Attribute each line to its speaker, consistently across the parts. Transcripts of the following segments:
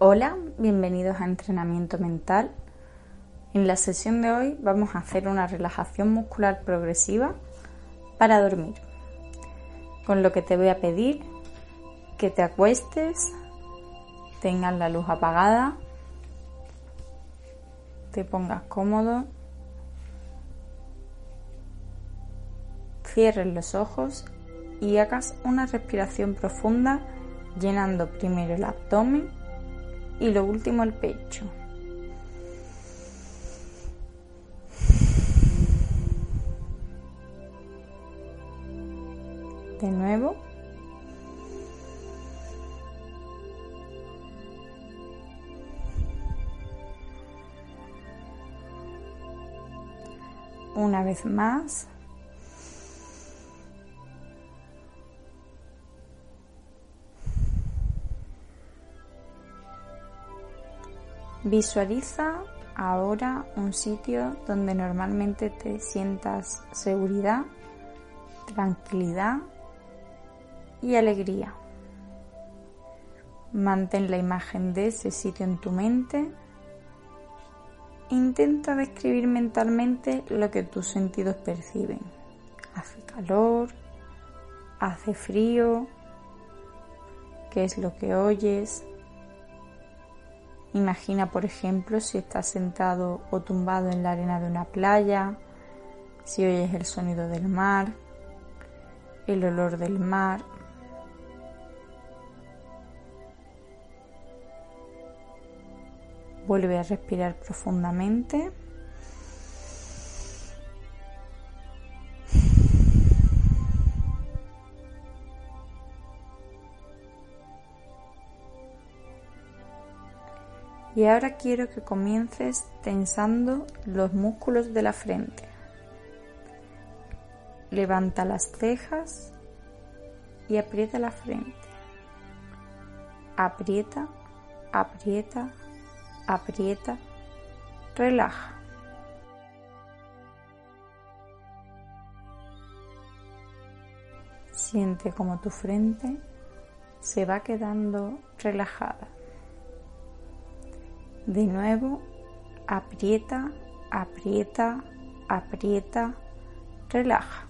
Speaker 1: Hola, bienvenidos a Entrenamiento Mental. En la sesión de hoy vamos a hacer una relajación muscular progresiva para dormir. Con lo que te voy a pedir que te acuestes, tengas la luz apagada, te pongas cómodo, cierres los ojos y hagas una respiración profunda llenando primero el abdomen y lo último el pecho. De nuevo. Una vez más. Visualiza ahora un sitio donde normalmente te sientas seguridad, tranquilidad y alegría. Mantén la imagen de ese sitio en tu mente. Intenta describir mentalmente lo que tus sentidos perciben. Hace calor, hace frío, qué es lo que oyes. Imagina, por ejemplo, si estás sentado o tumbado en la arena de una playa, si oyes el sonido del mar, el olor del mar. Vuelve a respirar profundamente. Y ahora quiero que comiences tensando los músculos de la frente. Levanta las cejas y aprieta la frente. Aprieta, aprieta, aprieta, relaja. Siente como tu frente se va quedando relajada. De nuevo, aprieta, aprieta, aprieta, relaja.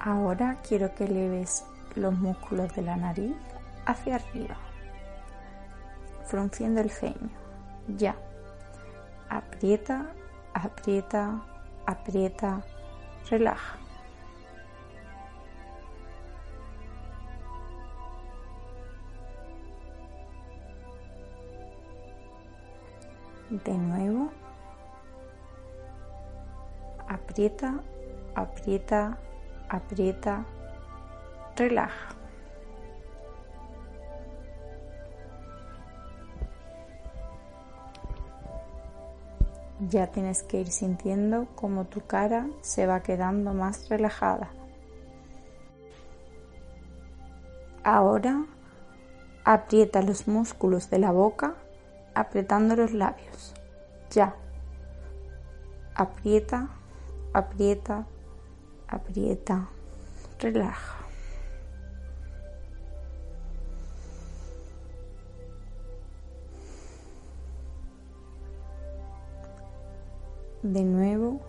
Speaker 1: Ahora quiero que eleves los músculos de la nariz hacia arriba, frunciendo el ceño. Ya. Aprieta, aprieta, aprieta, relaja. De nuevo. Aprieta, aprieta, aprieta, relaja. Ya tienes que ir sintiendo cómo tu cara se va quedando más relajada. Ahora aprieta los músculos de la boca apretando los labios. Ya. Aprieta, aprieta, aprieta, relaja. De nuevo,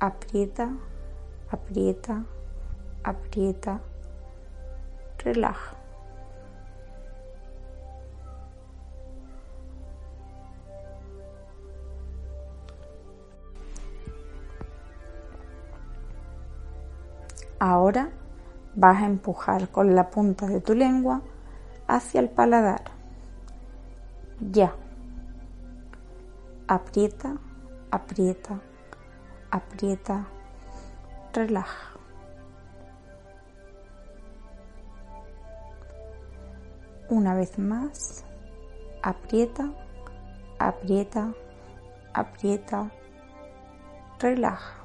Speaker 1: aprieta, aprieta, aprieta, relaja. Ahora vas a empujar con la punta de tu lengua hacia el paladar. Ya. aprieta, aprieta, aprieta, relaja. Una vez más, aprieta, aprieta, aprieta, relaja.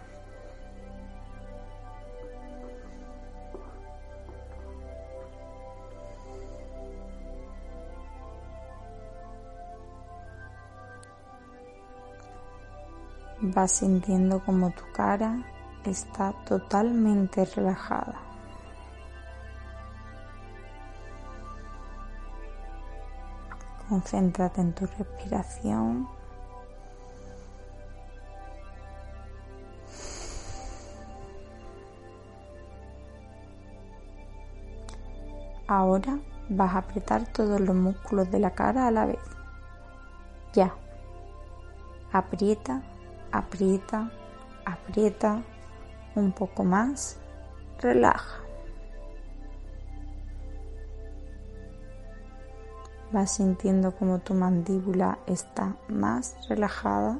Speaker 1: Vas sintiendo como tu cara está totalmente relajada. Concéntrate en tu respiración. Ahora vas a apretar todos los músculos de la cara a la vez. Ya. Aprieta, aprieta, aprieta. Un poco más. Relaja. Vas sintiendo como tu mandíbula está más relajada.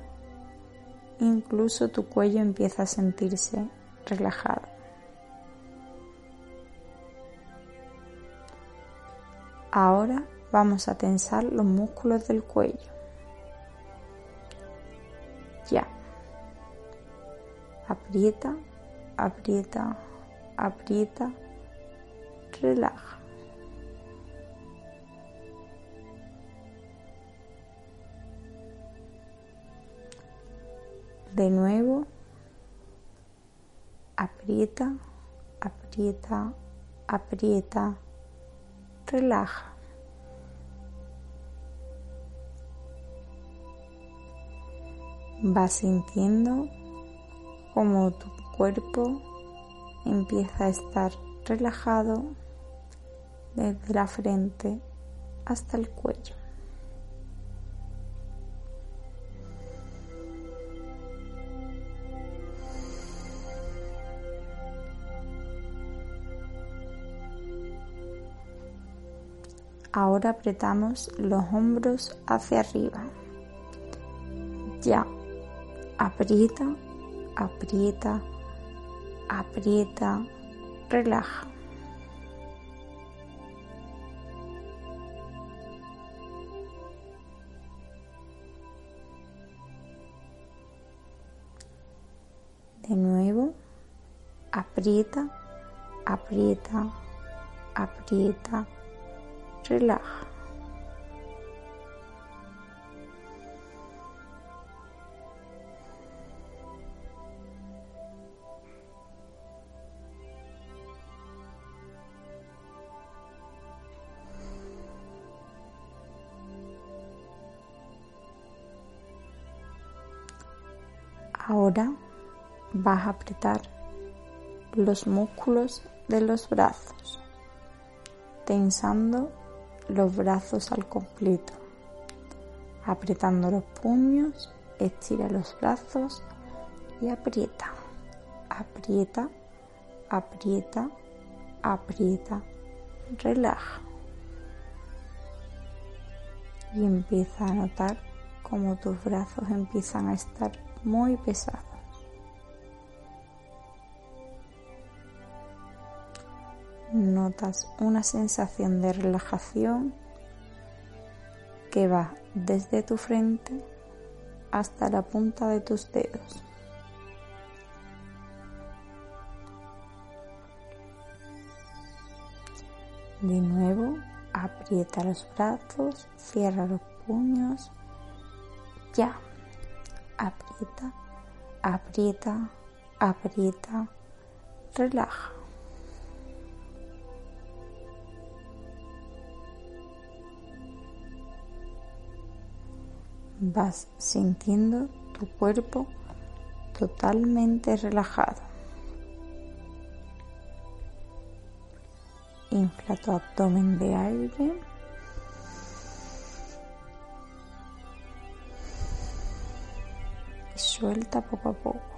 Speaker 1: Incluso tu cuello empieza a sentirse relajado. Ahora vamos a tensar los músculos del cuello. Ya. Aprieta, aprieta, aprieta, relaja. De nuevo, aprieta, aprieta, aprieta, relaja. Vas sintiendo como tu cuerpo empieza a estar relajado desde la frente hasta el cuello. Ahora apretamos los hombros hacia arriba. Ya. Aprieta, aprieta, aprieta, relaja. De nuevo, aprieta, aprieta, aprieta, relaja. Ahora vas a apretar los músculos de los brazos, tensando los brazos al completo. Apretando los puños, estira los brazos y aprieta, aprieta, aprieta, aprieta, relaja. Y empieza a notar cómo tus brazos empiezan a estar muy pesados. notas una sensación de relajación que va desde tu frente hasta la punta de tus dedos. De nuevo, aprieta los brazos, cierra los puños. Ya. Aprieta, aprieta, aprieta, relaja. vas sintiendo tu cuerpo totalmente relajado. Infla tu abdomen de aire. suelta poco a poco.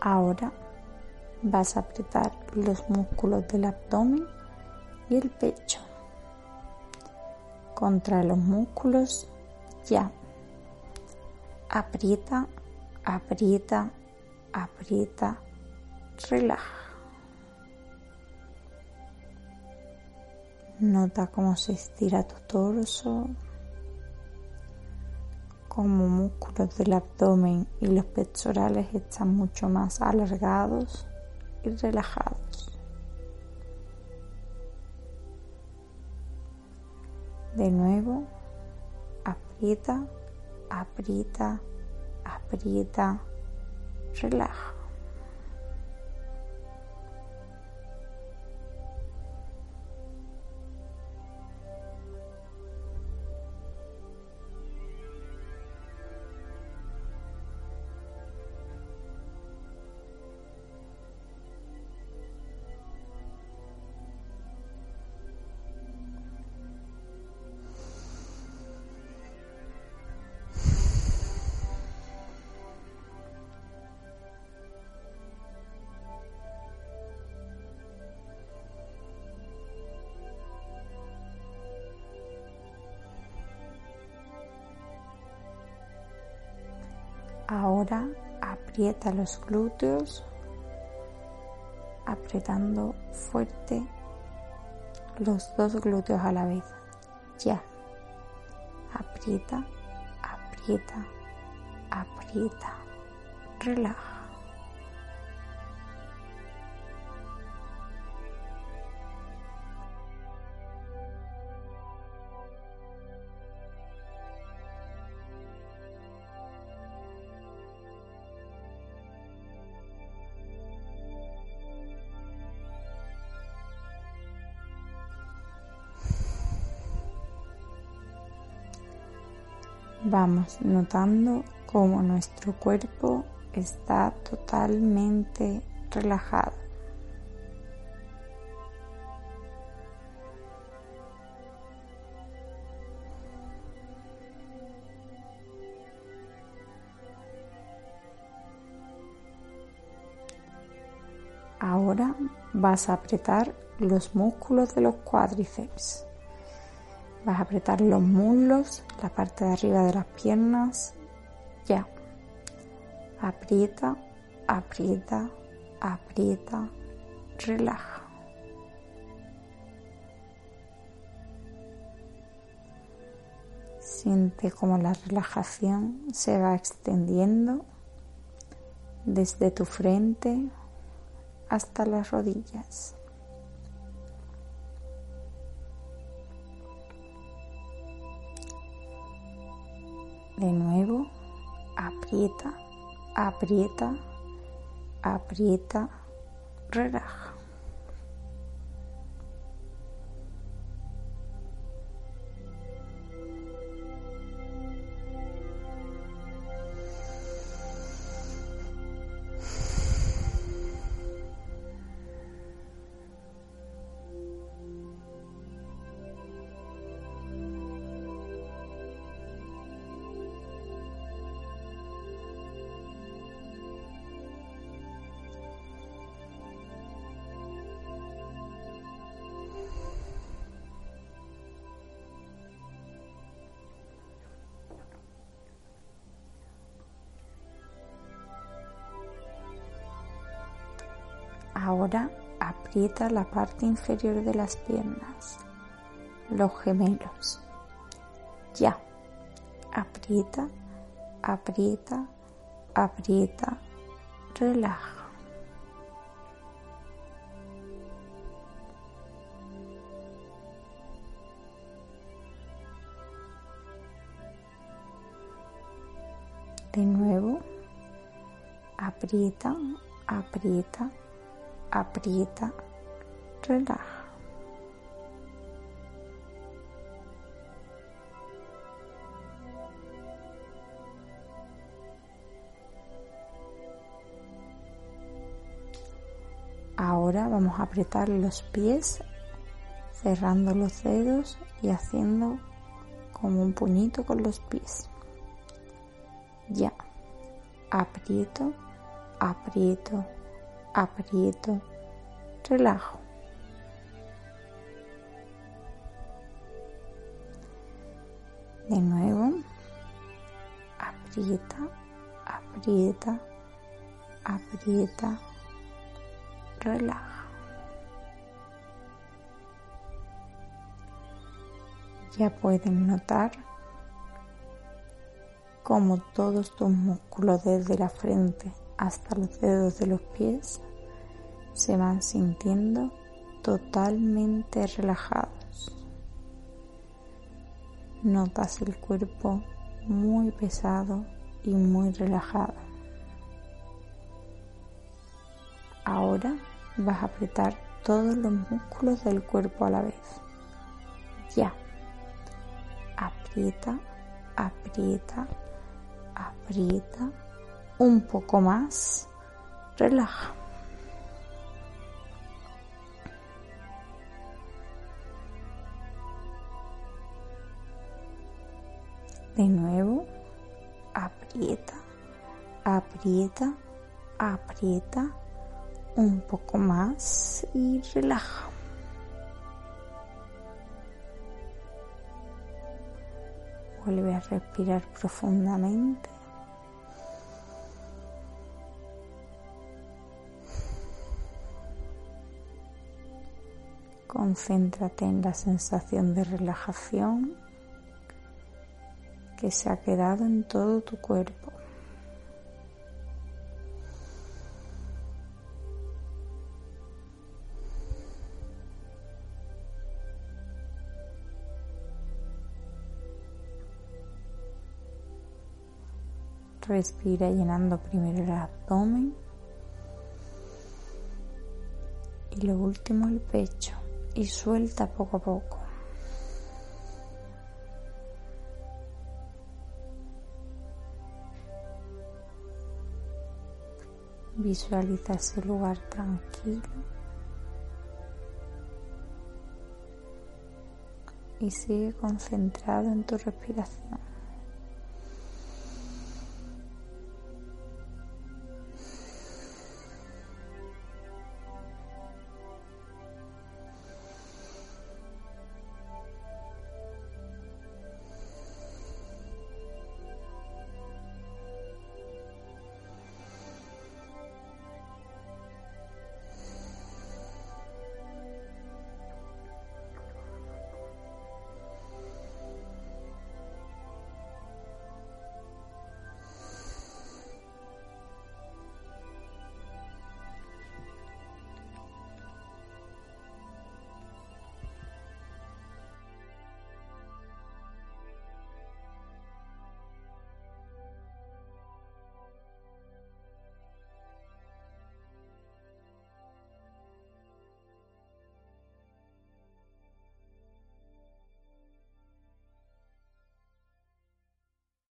Speaker 1: Ahora vas a apretar los músculos del abdomen y el pecho. Contra los músculos ya. Aprieta, aprieta, aprieta, relaja. Nota cómo se estira tu torso, como músculos del abdomen y los pectorales están mucho más alargados relajados. De nuevo, aprieta, aprieta, aprieta, relaja. Ahora aprieta los glúteos, apretando fuerte los dos glúteos a la vez. Ya. Aprieta, aprieta, aprieta. Relaja. Vamos notando cómo nuestro cuerpo está totalmente relajado. Ahora vas a apretar los músculos de los cuádriceps. Vas a apretar los muslos, la parte de arriba de las piernas. Ya. Aprieta, aprieta, aprieta, relaja. Siente como la relajación se va extendiendo desde tu frente hasta las rodillas. De nuevo, aprieta, aprieta, aprieta, relaja. Ahora aprieta la parte inferior de las piernas, los gemelos. Ya. Aprieta, aprieta, aprieta, relaja. De nuevo, aprieta, aprieta, aprieta, relaja. Ahora vamos a apretar los pies, cerrando los dedos y haciendo como un puñito con los pies. Ya, aprieto, aprieto, aprieto, relajo. De nuevo, aprieta, aprieta, aprieta, relaja. Ya pueden notar cómo todos tus músculos desde la frente hasta los dedos de los pies se van sintiendo totalmente relajados. Notas el cuerpo muy pesado y muy relajado. Ahora vas a apretar todos los músculos del cuerpo a la vez. Ya. Aprieta, aprieta, aprieta. Un poco más. Relaja. De nuevo, aprieta, aprieta, aprieta un poco más y relaja. Vuelve a respirar profundamente. Concéntrate en la sensación de relajación que se ha quedado en todo tu cuerpo. Respira llenando primero el abdomen y lo último el pecho y suelta poco a poco. Visualiza ese lugar tranquilo y sigue concentrado en tu respiración.